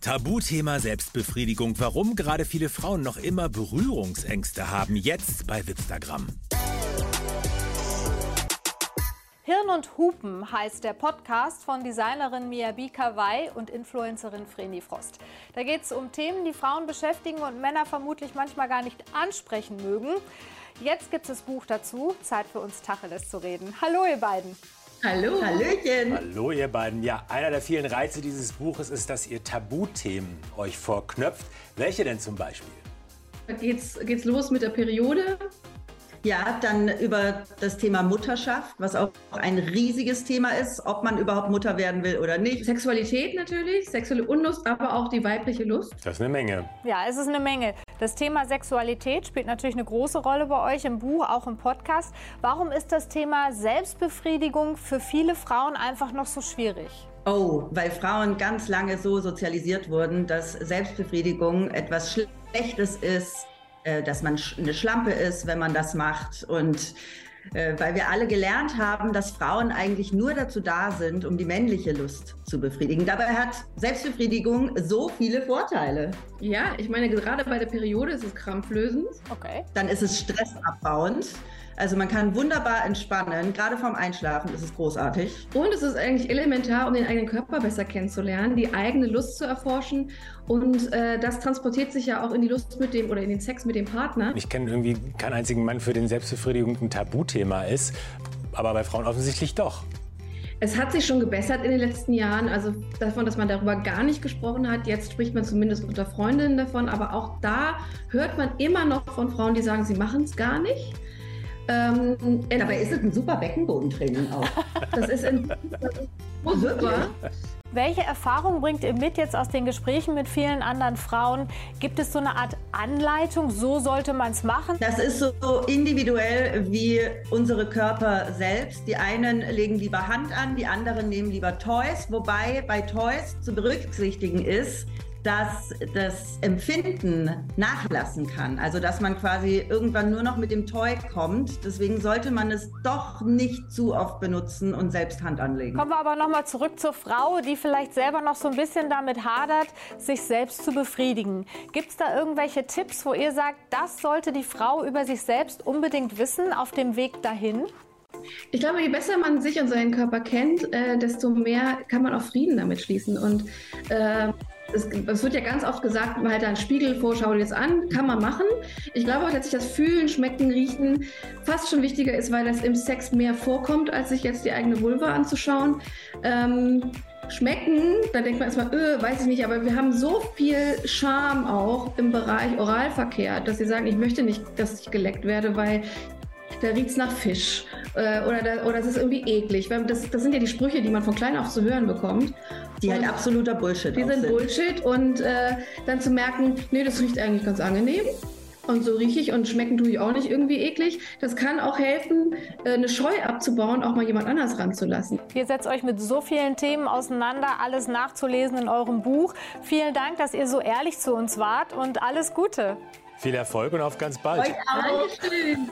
Tabuthema Selbstbefriedigung. Warum gerade viele Frauen noch immer Berührungsängste haben. Jetzt bei Wipstagram. Hirn und Hupen heißt der Podcast von Designerin Miyabi Kawai und Influencerin Vreni Frost. Da geht es um Themen, die Frauen beschäftigen und Männer vermutlich manchmal gar nicht ansprechen mögen. Jetzt gibt es das Buch dazu. Zeit für uns Tacheles zu reden. Hallo ihr beiden. Hallo. Hallöchen. Hallo ihr beiden. Ja, einer der vielen Reize dieses Buches ist, dass ihr Tabuthemen euch vorknöpft. Welche denn zum Beispiel? Da geht's, geht's los mit der Periode. Ja, dann über das Thema Mutterschaft, was auch ein riesiges Thema ist, ob man überhaupt Mutter werden will oder nicht. Sexualität natürlich, sexuelle Unlust, aber auch die weibliche Lust. Das ist eine Menge. Ja, es ist eine Menge. Das Thema Sexualität spielt natürlich eine große Rolle bei euch im Buch, auch im Podcast. Warum ist das Thema Selbstbefriedigung für viele Frauen einfach noch so schwierig? Oh, weil Frauen ganz lange so sozialisiert wurden, dass Selbstbefriedigung etwas Schlechtes ist, äh, dass man eine Schlampe ist, wenn man das macht. Und äh, weil wir alle gelernt haben, dass Frauen eigentlich nur dazu da sind, um die männliche Lust zu befriedigen. Dabei hat Selbstbefriedigung so viele Vorteile. Ja, ich meine, gerade bei der Periode ist es krampflösend. Okay. Dann ist es stressabbauend. Also man kann wunderbar entspannen. Gerade vorm Einschlafen ist es großartig. Und es ist eigentlich elementar, um den eigenen Körper besser kennenzulernen, die eigene Lust zu erforschen. Und äh, das transportiert sich ja auch in die Lust mit dem oder in den Sex mit dem Partner. Ich kenne irgendwie keinen einzigen Mann, für den Selbstbefriedigung ein Tabuthema ist. Aber bei Frauen offensichtlich doch. Es hat sich schon gebessert in den letzten Jahren. Also davon, dass man darüber gar nicht gesprochen hat. Jetzt spricht man zumindest unter Freundinnen davon. Aber auch da hört man immer noch von Frauen, die sagen, sie machen es gar nicht. Ähm, Dabei ist es ein super Beckenbodentraining auch. das ist ein super. Welche Erfahrung bringt ihr mit jetzt aus den Gesprächen mit vielen anderen Frauen? Gibt es so eine Art Anleitung, so sollte man es machen? Das ist so individuell wie unsere Körper selbst. Die einen legen lieber Hand an, die anderen nehmen lieber Toys, wobei bei Toys zu berücksichtigen ist, dass das Empfinden nachlassen kann. Also dass man quasi irgendwann nur noch mit dem Toy kommt. Deswegen sollte man es doch nicht zu oft benutzen und selbst Hand anlegen. Kommen wir aber nochmal zurück zur Frau, die vielleicht selber noch so ein bisschen damit hadert, sich selbst zu befriedigen. Gibt es da irgendwelche Tipps, wo ihr sagt, das sollte die Frau über sich selbst unbedingt wissen auf dem Weg dahin? Ich glaube, je besser man sich und seinen Körper kennt, äh, desto mehr kann man auch Frieden damit schließen. Und äh, es, es, wird ja ganz oft gesagt, man halt einen Spiegel vor, schau dir das an, kann man machen. Ich glaube auch, dass sich das Fühlen, Schmecken, Riechen fast schon wichtiger ist, weil das im Sex mehr vorkommt, als sich jetzt die eigene Vulva anzuschauen. Ähm, schmecken, da denkt man erstmal, öh, weiß ich nicht, aber wir haben so viel Charme auch im Bereich Oralverkehr, dass sie sagen, ich möchte nicht, dass ich geleckt werde, weil da riecht es nach Fisch äh, oder, da, oder es ist irgendwie eklig. Weil das, das sind ja die Sprüche, die man von klein auf zu hören bekommt. Die halt und halt absoluter Bullshit Die sind, sind Bullshit und äh, dann zu merken, nee, das riecht eigentlich ganz angenehm. Und so rieche ich und schmecken tue ich auch nicht irgendwie eklig. Das kann auch helfen, äh, eine Scheu abzubauen, auch mal jemand anders ranzulassen. Ihr setzt euch mit so vielen Themen auseinander, alles nachzulesen in eurem Buch. Vielen Dank, dass ihr so ehrlich zu uns wart und alles Gute. Viel Erfolg und auf ganz bald. Euch auch. Dankeschön.